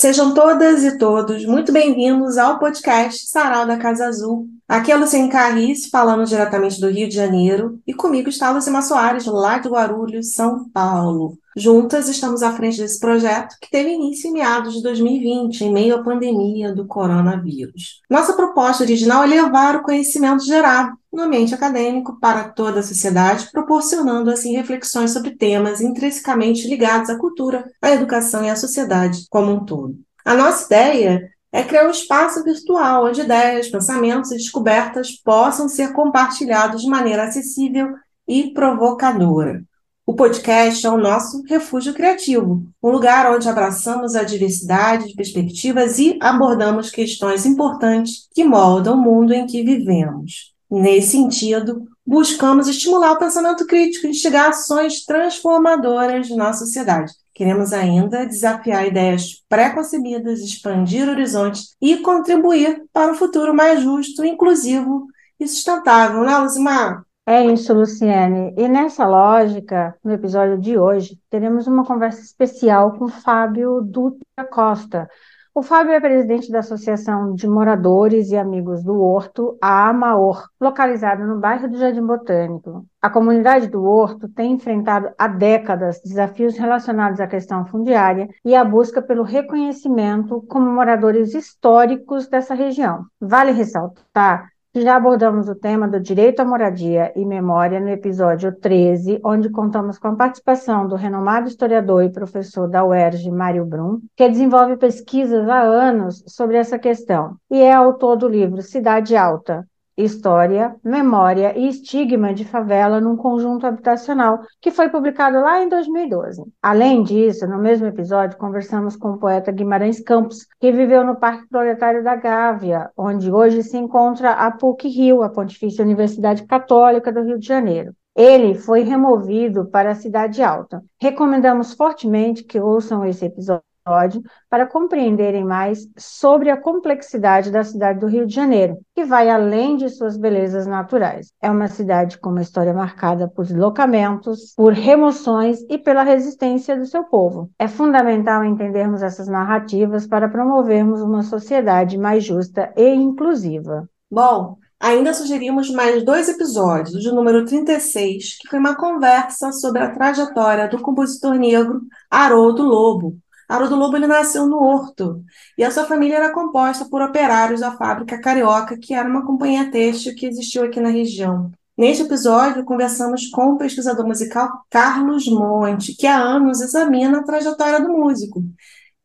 Sejam todas e todos muito bem-vindos ao podcast Sarau da Casa Azul. Aqui é Luciane Carris, falando diretamente do Rio de Janeiro, e comigo está Lucima Soares, lá de Guarulhos, São Paulo. Juntas estamos à frente desse projeto que teve início em meados de 2020, em meio à pandemia do coronavírus. Nossa proposta original é levar o conhecimento gerado no ambiente acadêmico para toda a sociedade, proporcionando assim reflexões sobre temas intrinsecamente ligados à cultura, à educação e à sociedade como um todo. A nossa ideia é criar um espaço virtual onde ideias, pensamentos e descobertas possam ser compartilhados de maneira acessível e provocadora. O podcast é o nosso refúgio criativo, um lugar onde abraçamos a diversidade de perspectivas e abordamos questões importantes que moldam o mundo em que vivemos. Nesse sentido, buscamos estimular o pensamento crítico e instigar ações transformadoras na sociedade. Queremos ainda desafiar ideias pré-concebidas, expandir horizontes e contribuir para um futuro mais justo, inclusivo e sustentável, né, Luzimar? É isso, Luciane. E nessa lógica, no episódio de hoje, teremos uma conversa especial com Fábio Dutra Costa. O Fábio é presidente da Associação de Moradores e Amigos do Horto, a AMAOR, localizada no bairro do Jardim Botânico. A comunidade do Horto tem enfrentado há décadas desafios relacionados à questão fundiária e à busca pelo reconhecimento como moradores históricos dessa região. Vale ressaltar já abordamos o tema do direito à moradia e memória no episódio 13, onde contamos com a participação do renomado historiador e professor da UERJ, Mário Brum, que desenvolve pesquisas há anos sobre essa questão e é autor do livro Cidade Alta, História, Memória e Estigma de Favela num Conjunto Habitacional, que foi publicado lá em 2012. Além disso, no mesmo episódio, conversamos com o poeta Guimarães Campos, que viveu no Parque Proletário da Gávea, onde hoje se encontra a PUC-Rio, a Pontifícia Universidade Católica do Rio de Janeiro. Ele foi removido para a Cidade Alta. Recomendamos fortemente que ouçam esse episódio episódio para compreenderem mais sobre a complexidade da cidade do Rio de Janeiro, que vai além de suas belezas naturais. É uma cidade com uma história marcada por deslocamentos, por remoções e pela resistência do seu povo. É fundamental entendermos essas narrativas para promovermos uma sociedade mais justa e inclusiva. Bom, Ainda sugerimos mais dois episódios, o número 36, que foi uma conversa sobre a trajetória do compositor negro Haroldo Lobo, Haroldo Lobo ele nasceu no Horto e a sua família era composta por operários da fábrica Carioca, que era uma companhia têxtil que existiu aqui na região. Neste episódio, conversamos com o pesquisador musical Carlos Monte, que há anos examina a trajetória do músico.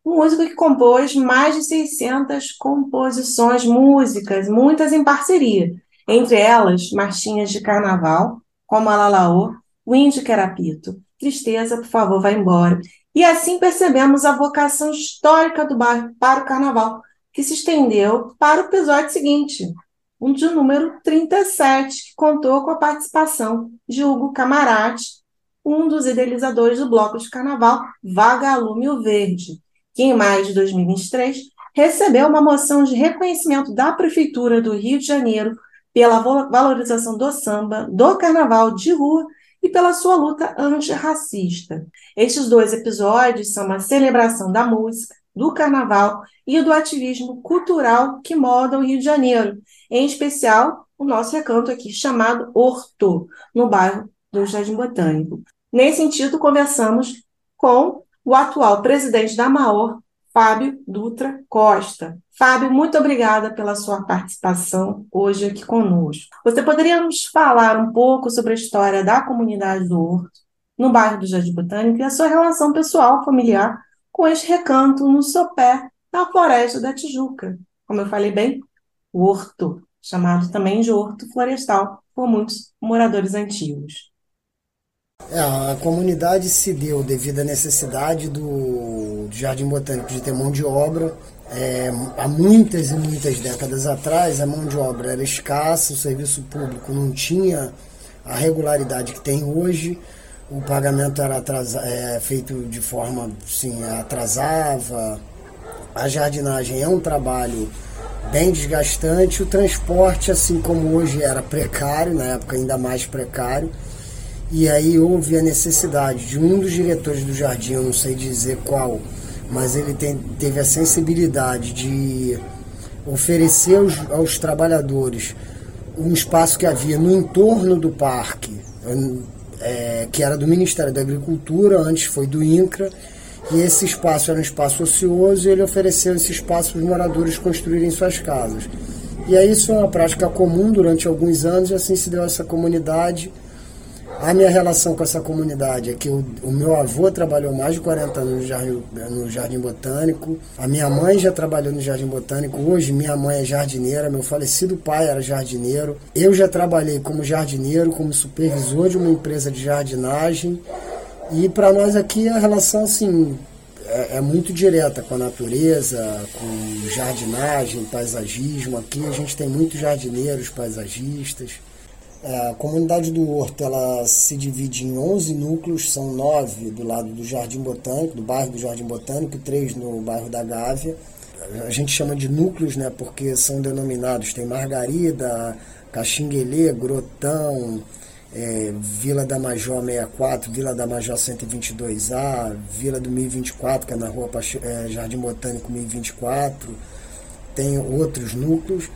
Um músico que compôs mais de 600 composições, músicas, muitas em parceria. Entre elas, marchinhas de carnaval, como a Lalaô, o Índio Querapito, Tristeza, por favor, vai embora, e assim percebemos a vocação histórica do bairro para o carnaval, que se estendeu para o episódio seguinte, um de número 37, que contou com a participação de Hugo Camarati, um dos idealizadores do bloco de carnaval Vagalume Verde, que em maio de 2023 recebeu uma moção de reconhecimento da Prefeitura do Rio de Janeiro pela valorização do samba, do carnaval de rua e pela sua luta antirracista. Estes dois episódios são uma celebração da música, do carnaval e do ativismo cultural que moda o Rio de Janeiro, em especial o nosso recanto aqui chamado Horto, no bairro do Jardim Botânico. Nesse sentido, conversamos com o atual presidente da MAOR, Fábio Dutra Costa. Fábio, muito obrigada pela sua participação hoje aqui conosco. Você poderia nos falar um pouco sobre a história da comunidade do Horto, no bairro do Jardim Botânico, e a sua relação pessoal, familiar, com este recanto no sopé da Floresta da Tijuca? Como eu falei bem, o Horto, chamado também de Horto Florestal por muitos moradores antigos. É, a comunidade se deu devido à necessidade do, Jardim Botânico de ter mão de obra. É, há muitas e muitas décadas atrás, a mão de obra era escassa, o serviço público não tinha a regularidade que tem hoje, o pagamento era atrasa, é, feito de forma assim, atrasava, a jardinagem é um trabalho bem desgastante, o transporte, assim como hoje era precário, na época ainda mais precário, e aí houve a necessidade de um dos diretores do jardim, eu não sei dizer qual, mas ele tem, teve a sensibilidade de oferecer aos, aos trabalhadores um espaço que havia no entorno do parque, é, que era do Ministério da Agricultura, antes foi do INCRA, e esse espaço era um espaço ocioso e ele ofereceu esse espaço para os moradores construírem suas casas. E aí isso é uma prática comum durante alguns anos e assim se deu essa comunidade. A minha relação com essa comunidade é que o, o, meu avô trabalhou mais de 40 anos no jardim, no jardim, Botânico, a minha mãe já trabalhou no Jardim Botânico, hoje minha mãe é jardineira, meu falecido pai era jardineiro, eu já trabalhei como jardineiro, como supervisor de uma empresa de jardinagem, e para nós aqui a relação assim é, é, muito direta com a natureza, com jardinagem, paisagismo. Aqui a gente tem muitos jardineiros, paisagistas. É, a comunidade do Horto ela se divide em 11 núcleos, são nove do lado do Jardim Botânico, do bairro do Jardim Botânico, e três no bairro da Gávea. A gente chama de núcleos, né, porque são denominados, tem Margarida, Caxinguelê, Grotão, é, Vila da Major 64, Vila da Major 122A, Vila do 1024, que é na rua é, Jardim Botânico 1024, tem outros núcleos,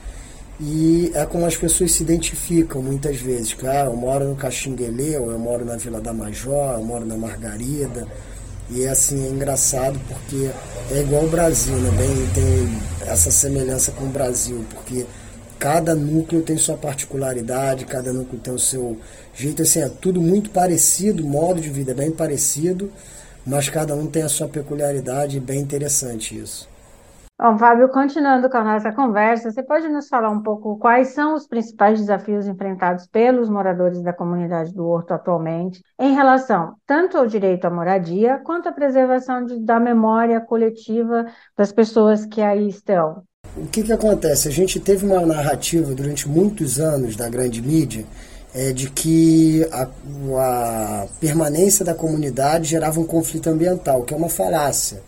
e é como as pessoas se identificam muitas vezes, cara, ah, eu moro no Caxinguelê, ou eu moro na Vila da Major, eu moro na Margarida, e é assim, é engraçado porque é igual o Brasil, né? Bem, tem essa semelhança com o Brasil, porque cada núcleo tem sua particularidade, cada núcleo tem o seu jeito, assim, é tudo muito parecido, modo de vida é bem parecido, mas cada um tem a sua peculiaridade, bem interessante isso. Bom, Fábio, continuando com a nossa conversa, você pode nos falar um pouco quais são os principais desafios enfrentados pelos moradores da comunidade do Horto atualmente, em relação tanto ao direito à moradia, quanto à preservação de, da memória coletiva das pessoas que aí estão? O que, que acontece? A gente teve uma narrativa durante muitos anos da grande mídia é, de que a, a permanência da comunidade gerava um conflito ambiental, que é uma falácia.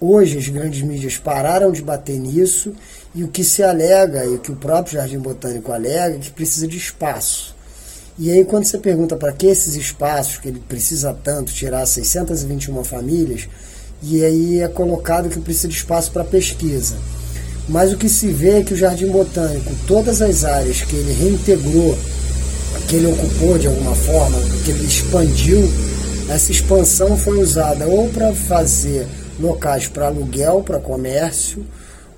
Hoje as grandes mídias pararam de bater nisso e o que se alega, e o que o próprio Jardim Botânico alega, é que precisa de espaço. E aí quando você pergunta para que esses espaços, que ele precisa tanto, tirar 621 famílias, e aí é colocado que precisa de espaço para pesquisa. Mas o que se vê é que o Jardim Botânico, todas as áreas que ele reintegrou, que ele ocupou de alguma forma, que ele expandiu, essa expansão foi usada ou para fazer locais para aluguel, para comércio,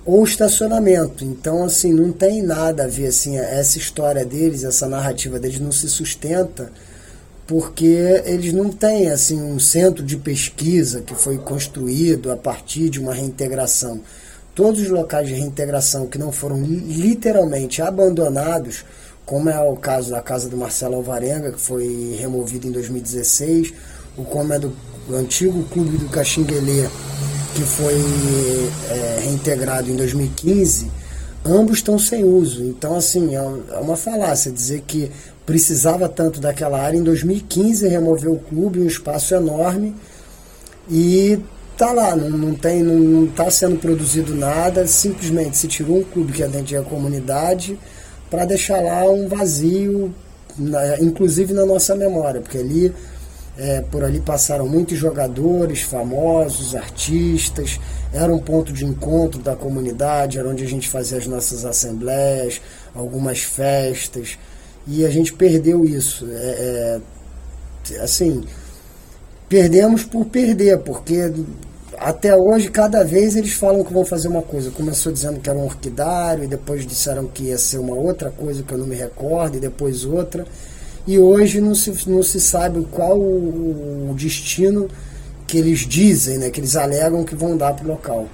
ou estacionamento. Então, assim, não tem nada a ver, assim, essa história deles, essa narrativa deles não se sustenta porque eles não têm, assim, um centro de pesquisa que foi construído a partir de uma reintegração todos os locais de reintegração que não foram literalmente abandonados, como é o caso da casa do Marcelo Alvarenga, que foi removido em 2016, o como é do antigo clube do Caxinguelê, que foi é, reintegrado em 2015, ambos estão sem uso. Então, assim, é, é uma falácia dizer que precisava tanto daquela área. Em 2015, removeu o clube, um espaço enorme, e tá lá, não, não tem, não, não tá sendo produzido nada, simplesmente se tirou um clube que atendia a comunidade para deixar lá um vazio, na, inclusive na nossa memória, porque ali é, por ali passaram muitos jogadores famosos, artistas, era um ponto de encontro da comunidade, era onde a gente fazia as nossas assembleias, algumas festas, e a gente perdeu isso. É, é, assim, perdemos por perder, porque até hoje, cada vez eles falam que vão fazer uma coisa. Começou dizendo que era um orquidário, e depois disseram que ia ser uma outra coisa que eu não me recordo, e depois outra. E hoje não se, não se sabe qual o, destino que eles dizem, né, que eles alegam que vão dar para o local.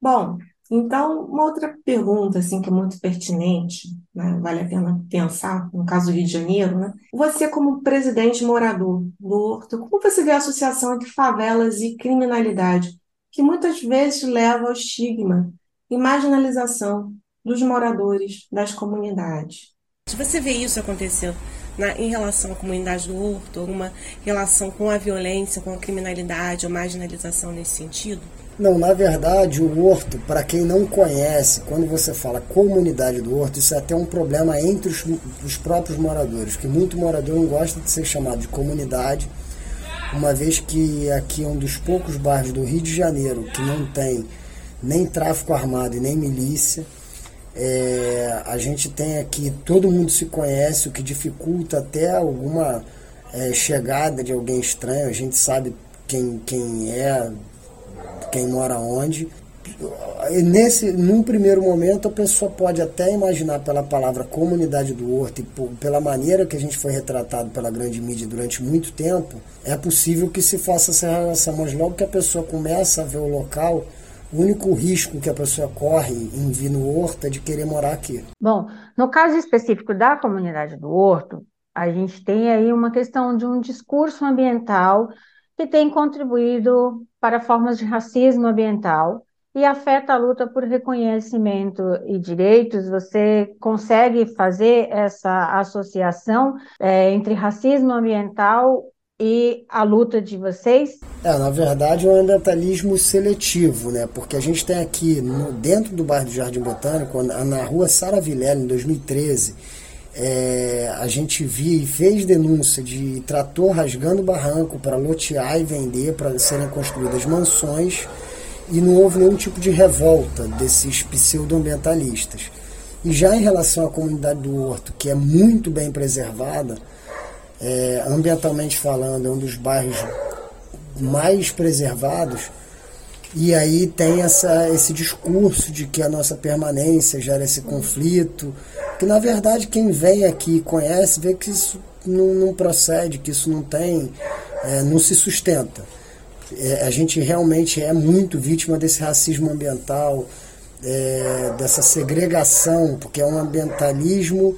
Bom, então, uma outra pergunta, assim, que é muito pertinente, né, vale a pena pensar, no caso do Rio de Janeiro, né? Você, como presidente morador do Horto, como você vê a associação entre favelas e criminalidade, que muitas vezes leva ao estigma e marginalização dos moradores das comunidades? Você vê isso acontecendo na, em relação à comunidade do Horto, alguma relação com a violência, com a criminalidade ou marginalização nesse sentido? Não, na verdade, o horto, para quem não conhece, quando você fala comunidade do horto, isso é até um problema entre os, os próprios moradores, que muito morador não gosta de ser chamado de comunidade, uma vez que aqui é um dos poucos bairros do Rio de Janeiro que não tem nem tráfico armado e nem milícia. É, a gente tem aqui, todo mundo se conhece, o que dificulta até alguma é, chegada de alguém estranho. A gente sabe quem, quem é, quem mora onde. Nesse, num primeiro momento, a pessoa pode até imaginar pela palavra comunidade do Horto e por, pela maneira que a gente foi retratado pela grande mídia durante muito tempo, é possível que se faça essa relação. Mas logo que a pessoa começa a ver o local, o único risco que a pessoa corre em vir no Horto é de querer morar aqui. Bom, no caso específico da comunidade do Horto, a gente tem aí uma questão de um discurso ambiental que tem contribuído para formas de racismo ambiental e afeta a luta por reconhecimento e direitos. Você consegue fazer essa associação é, entre racismo ambiental e a luta de vocês? É, na verdade é um ambientalismo seletivo, né? Porque a gente tem aqui no, dentro do bairro do Jardim Botânico, na rua Sara Vilela, em 2013, é, a gente viu e fez denúncia de trator rasgando barranco para lotear e vender para serem construídas mansões e não houve nenhum tipo de revolta desses pseudo-ambientalistas. E já em relação à comunidade do Horto, que é muito bem preservada, é, ambientalmente falando, é um dos bairros mais preservados, e aí tem essa, esse discurso de que a nossa permanência gera esse conflito, que na verdade quem vem aqui e conhece vê que isso não, não procede, que isso não tem, é, não se sustenta. É, a gente realmente é muito vítima desse racismo ambiental, é, dessa segregação, porque é um ambientalismo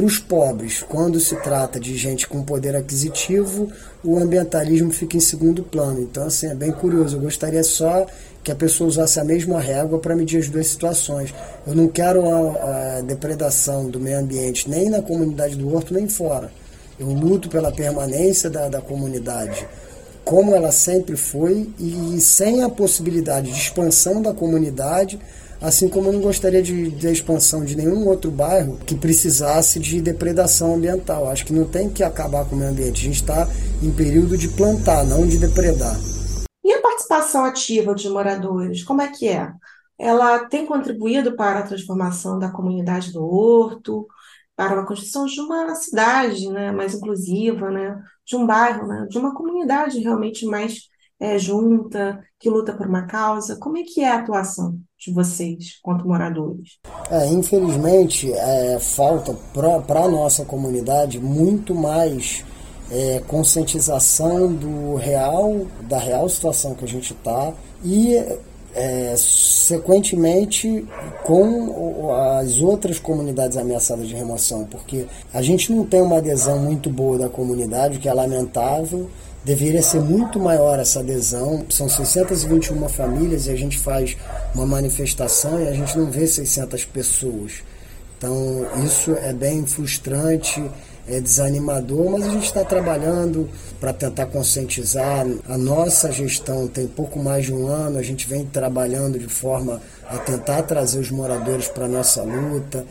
para os pobres. Quando se trata de gente com poder aquisitivo, o ambientalismo fica em segundo plano. Então, assim, é bem curioso. Eu gostaria só que a pessoa usasse a mesma régua para medir as duas situações. Eu não quero a, a depredação do meio ambiente nem na comunidade do Horto, nem fora. Eu luto pela permanência da, da comunidade como ela sempre foi e sem a possibilidade de expansão da comunidade, assim como eu não gostaria de, de expansão de nenhum outro bairro que precisasse de depredação ambiental. Acho que não tem que acabar com o meio ambiente. A gente está em período de plantar, não de depredar. E a participação ativa dos moradores, como é que é? Ela tem contribuído para a transformação da comunidade do Horto, para a construção de uma cidade né, mais inclusiva, né, de um bairro, né, de uma comunidade realmente mais é, junta, que luta por uma causa. Como é que é a atuação de vocês, quanto moradores? É, infelizmente, é, falta para a nossa comunidade muito mais é, conscientização do real, da real situação que a gente está e é, sequentemente com as outras comunidades ameaçadas de remoção, porque a gente não tem uma adesão muito boa da comunidade, o que é lamentável. Deveria ser muito maior essa adesão. São 621 famílias e a gente faz uma manifestação e a gente não vê 600 pessoas. Então, isso é bem frustrante é desanimador, mas a gente está trabalhando para tentar conscientizar. A nossa gestão tem pouco mais de um ano, a gente vem trabalhando de forma a tentar trazer os moradores para a nossa luta.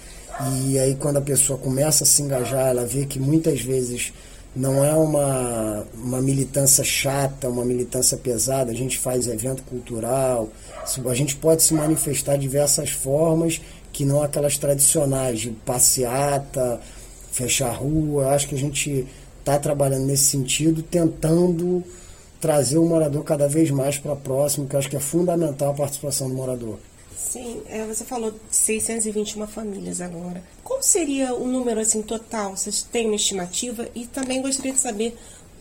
E aí, quando a pessoa começa a se engajar, ela vê que muitas vezes não é uma, uma militância chata, uma militância pesada, a gente faz evento cultural, a gente pode se manifestar de diversas formas que não aquelas tradicionais de passeata fechar rua. Acho que a gente está trabalhando nesse sentido, tentando trazer o morador cada vez mais para próximo, que acho que é fundamental a participação do morador. Sim, é, você falou de 621 famílias agora. Qual seria o número assim total? Vocês têm uma estimativa? E também gostaria de saber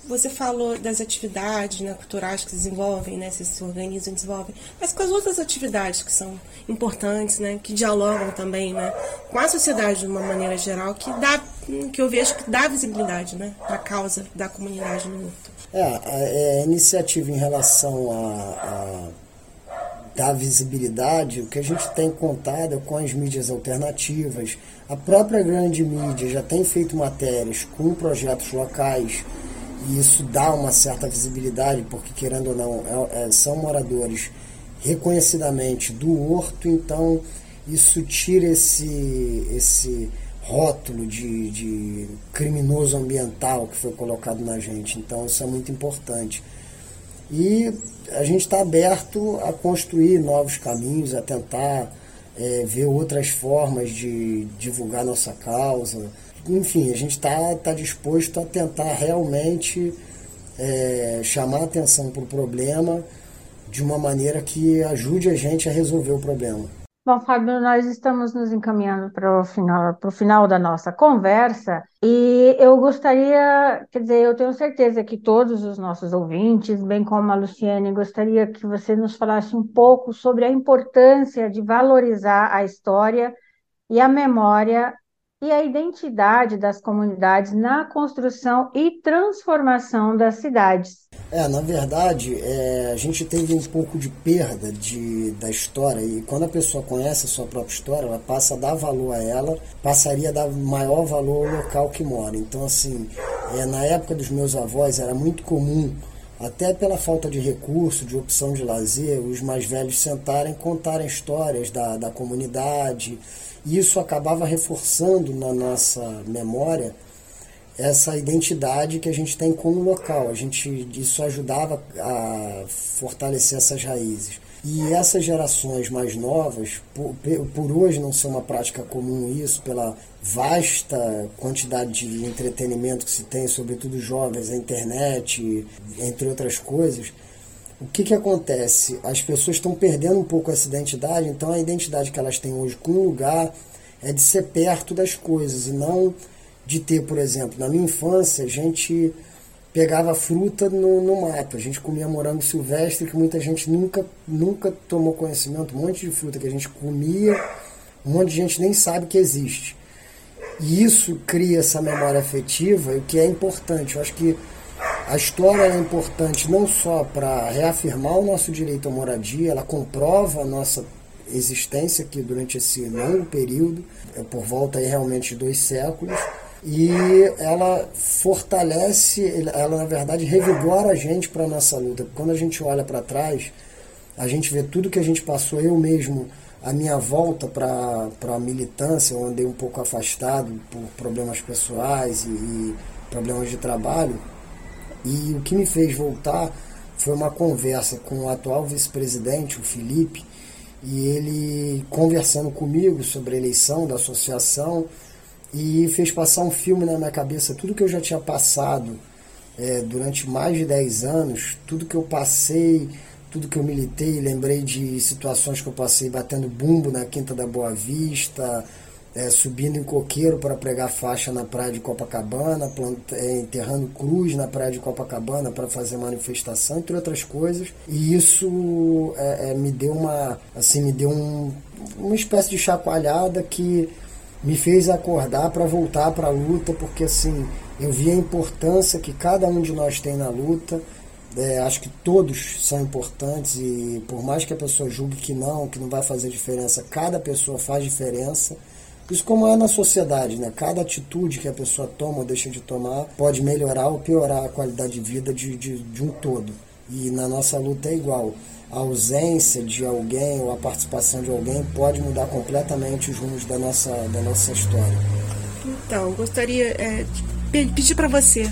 você falou das atividades né, culturais que se desenvolvem, né, se organizam e desenvolvem, mas com as outras atividades que são importantes, né, que dialogam também né, com a sociedade de uma maneira geral, que, dá, que eu vejo que dá visibilidade né, para a causa da comunidade no luto. É, a, a iniciativa em relação a, a dar visibilidade, o que a gente tem contado é com as mídias alternativas, a própria grande mídia já tem feito matérias com projetos locais e isso dá uma certa visibilidade, porque querendo ou não, é, é, são moradores reconhecidamente do horto, então isso tira esse, esse rótulo de, de criminoso ambiental que foi colocado na gente. Então isso é muito importante. E a gente está aberto a construir novos caminhos, a tentar é, ver outras formas de divulgar nossa causa. Enfim, a gente está tá disposto a tentar realmente é, chamar atenção para o problema de uma maneira que ajude a gente a resolver o problema. Bom, Fábio, nós estamos nos encaminhando para o final, para o final da nossa conversa e eu gostaria, quer dizer, eu tenho certeza que todos os nossos ouvintes, bem como a Luciene, gostaria que você nos falasse um pouco sobre a importância de valorizar a história e a memória e a identidade das comunidades na construção e transformação das cidades. É, na verdade, é, a gente teve um pouco de perda de, da história e quando a pessoa conhece a sua própria história, ela passa a dar valor a ela, passaria a dar maior valor ao local que mora. Então, assim, é, na época dos meus avós era muito comum até pela falta de recurso, de opção de lazer, os mais velhos sentarem e contarem histórias da, da comunidade, isso acabava reforçando na nossa memória essa identidade que a gente tem como local. A gente isso ajudava a fortalecer essas raízes. E essas gerações mais novas, por, por hoje não ser uma prática comum isso, pela vasta quantidade de entretenimento que se tem, sobretudo jovens, a internet, entre outras coisas, o que, que acontece? As pessoas estão perdendo um pouco essa identidade, então a identidade que elas têm hoje com o lugar é de ser perto das coisas e não de ter, por exemplo, na minha infância a gente pegava fruta no, no mato, a gente comia morango silvestre que muita gente nunca, nunca tomou conhecimento, um monte de fruta que a gente comia, um monte de gente nem sabe que existe. E isso cria essa memória afetiva, o que é importante. Eu acho que a história é importante não só para reafirmar o nosso direito à moradia, ela comprova a nossa existência aqui durante esse longo período, é por volta aí realmente de dois séculos, e ela fortalece, ela na verdade revigora a gente para a nossa luta. Quando a gente olha para trás, a gente vê tudo que a gente passou, eu mesmo, a minha volta para a militância, eu andei um pouco afastado por problemas pessoais e, e problemas de trabalho, e o que me fez voltar foi uma conversa com o atual vice-presidente, o Felipe, e ele conversando comigo sobre a eleição da associação e fez passar um filme na minha cabeça, tudo que eu já tinha passado é, durante mais de 10 anos, tudo que eu passei, tudo que eu militei, lembrei de situações que eu passei batendo bumbo na Quinta da Boa Vista, é, subindo em coqueiro para pregar faixa na praia de Copacabana, planta, é, enterrando cruz na praia de Copacabana para fazer manifestação, entre outras coisas. E isso é, é, me deu uma, assim, me deu um, uma espécie de chacoalhada que me fez acordar para voltar para a luta, porque assim eu vi a importância que cada um de nós tem na luta. É, acho que todos são importantes e por mais que a pessoa julgue que não, que não vai fazer diferença, cada pessoa faz diferença. Isso como é na sociedade, né? Cada atitude que a pessoa toma ou deixa de tomar pode melhorar ou piorar a qualidade de vida de, de, de um todo. E na nossa luta é igual. A ausência de alguém ou a participação de alguém pode mudar completamente os rumos da nossa, da nossa história. Então, gostaria é, pedir para você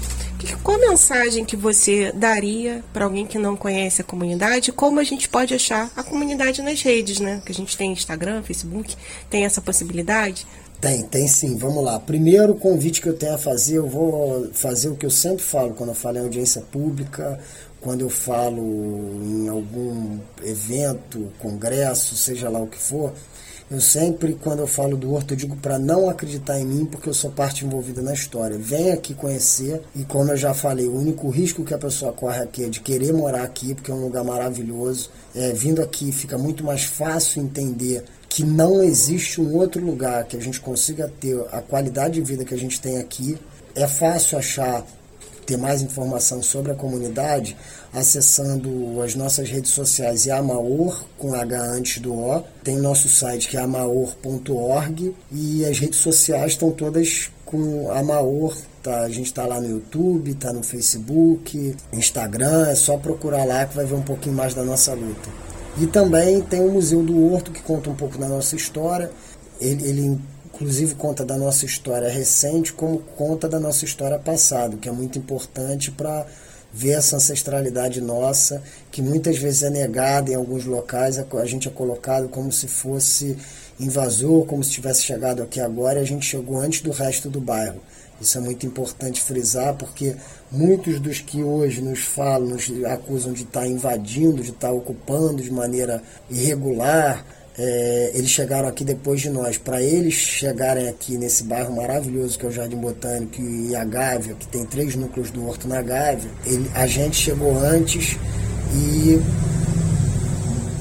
qual mensagem que você daria para alguém que não conhece a comunidade? Como a gente pode achar a comunidade nas redes, né? Que a gente tem Instagram, Facebook, tem essa possibilidade? Tem, tem sim. Vamos lá. Primeiro convite que eu tenho a fazer, eu vou fazer o que eu sempre falo quando eu falo em audiência pública, quando eu falo em algum evento, congresso, seja lá o que for eu sempre, quando eu falo do Horto, eu digo para não acreditar em mim, porque eu sou parte envolvida na história. Vem aqui conhecer, e como eu já falei, o único risco que a pessoa corre aqui é de querer morar aqui, porque é um lugar maravilhoso. É, vindo aqui fica muito mais fácil entender que não existe um outro lugar que a gente consiga ter a qualidade de vida que a gente tem aqui. É fácil achar ter mais informação sobre a comunidade acessando as nossas redes sociais e Amaor, com H antes do O. Tem nosso site que é amaor.org e as redes sociais estão todas com Amaor. Tá? A gente está lá no YouTube, está no Facebook, Instagram, é só procurar lá que vai ver um pouquinho mais da nossa luta. E também tem o Museu do Horto, que conta um pouco da nossa história. Ele, ele inclusive conta da nossa história recente, como conta da nossa história passada, que é muito importante para ver essa ancestralidade nossa, que muitas vezes é negada em alguns locais, a gente é colocado como se fosse invasor, como se tivesse chegado aqui agora, e a gente chegou antes do resto do bairro. Isso é muito importante frisar, porque muitos dos que hoje nos falam, nos acusam de estar invadindo, de estar ocupando de maneira irregular, é, eles chegaram aqui depois de nós. Para eles chegarem aqui nesse bairro maravilhoso que é o Jardim Botânico e a Gávea, que tem três núcleos do Horto na Gávea, ele, a gente chegou antes e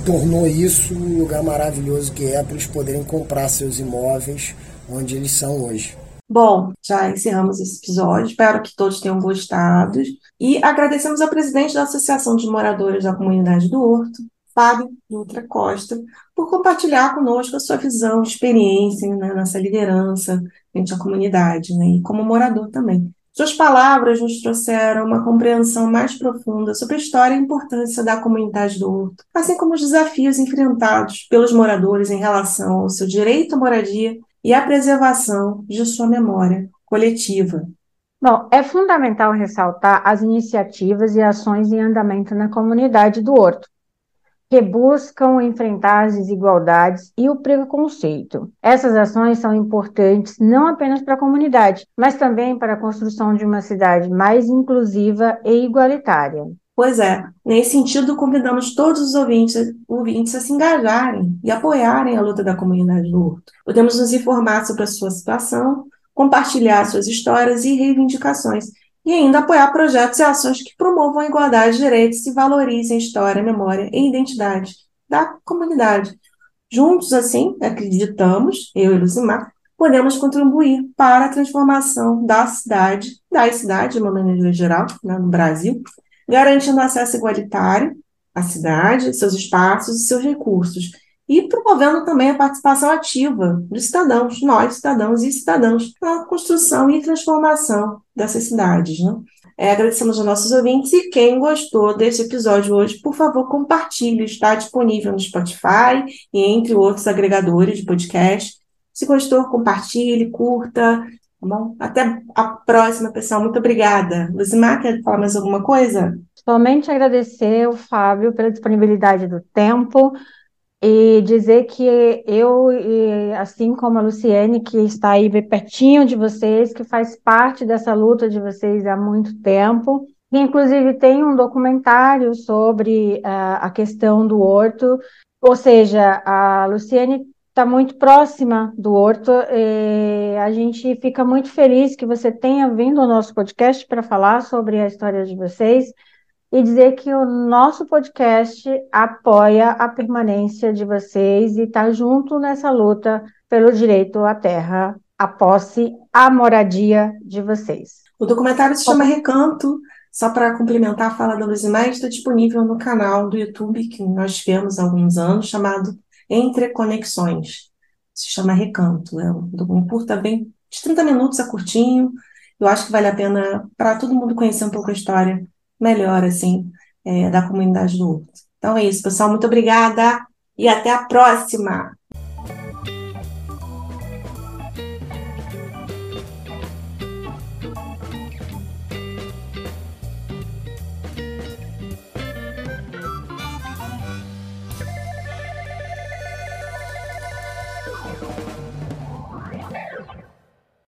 tornou isso um lugar maravilhoso que é para eles poderem comprar seus imóveis onde eles são hoje. Bom, já encerramos esse episódio. Espero que todos tenham gostado. E agradecemos ao presidente da Associação de Moradores da Comunidade do Horto, Fábio Dutra Costa, por compartilhar conosco a sua visão, experiência né, nessa liderança frente à comunidade, né, e como morador também. Suas palavras nos trouxeram uma compreensão mais profunda sobre a história e a importância da comunidade do Horto, assim como os desafios enfrentados pelos moradores em relação ao seu direito à moradia e à preservação de sua memória coletiva. Bom, é fundamental ressaltar as iniciativas e ações em andamento na comunidade do Horto, que buscam enfrentar as desigualdades e o preconceito. Essas ações são importantes não apenas para a comunidade, mas também para a construção de uma cidade mais inclusiva e igualitária. Pois é, nesse sentido, convidamos todos os ouvintes, ouvintes a se engajarem e apoiarem a luta da comunidade do Horto. Podemos nos informar sobre a sua situação, compartilhar suas histórias e reivindicações e ainda apoiar projetos e ações que promovam a igualdade de direitos e valorizem a história, a memória e a identidade da comunidade. Juntos, assim, acreditamos, eu e Luzimar, podemos contribuir para a transformação da cidade, da cidade, de uma maneira geral, né, no Brasil, garantindo acesso igualitário à cidade, seus espaços e seus recursos, e promovendo também a participação ativa dos cidadãos, nós, cidadãos e cidadãos, na construção e transformação dessas cidades. Né? É, agradecemos aos nossos ouvintes e quem gostou desse episódio hoje, por favor, compartilhe. Está disponível no Spotify e entre outros agregadores de podcast. Se gostou, compartilhe, curta. Tá bom? Até a próxima, pessoal. Muito obrigada. Luzimar, quer falar mais alguma coisa? Somente agradecer o Fábio pela disponibilidade do tempo e dizer que eu, assim como a Luciene, que está aí pertinho de vocês, que faz parte dessa luta de vocês há muito tempo, inclusive tem um documentário sobre uh, a questão do horto, ou seja, a Luciene está muito próxima do horto, a gente fica muito feliz que você tenha vindo ao nosso podcast para falar sobre a história de vocês, e dizer que o nosso podcast apoia a permanência de vocês e está junto nessa luta pelo direito à terra, a posse, a moradia de vocês. O documentário se chama Recanto, só para complementar a fala da Luzimar, está disponível no canal do YouTube que nós tivemos há alguns anos, chamado Entre Conexões. Se chama Recanto. É um curta bem de 30 minutos, é curtinho. Eu acho que vale a pena para todo mundo conhecer um pouco a história melhor, assim, é, da comunidade do Horto. Então é isso, pessoal. Muito obrigada e até a próxima!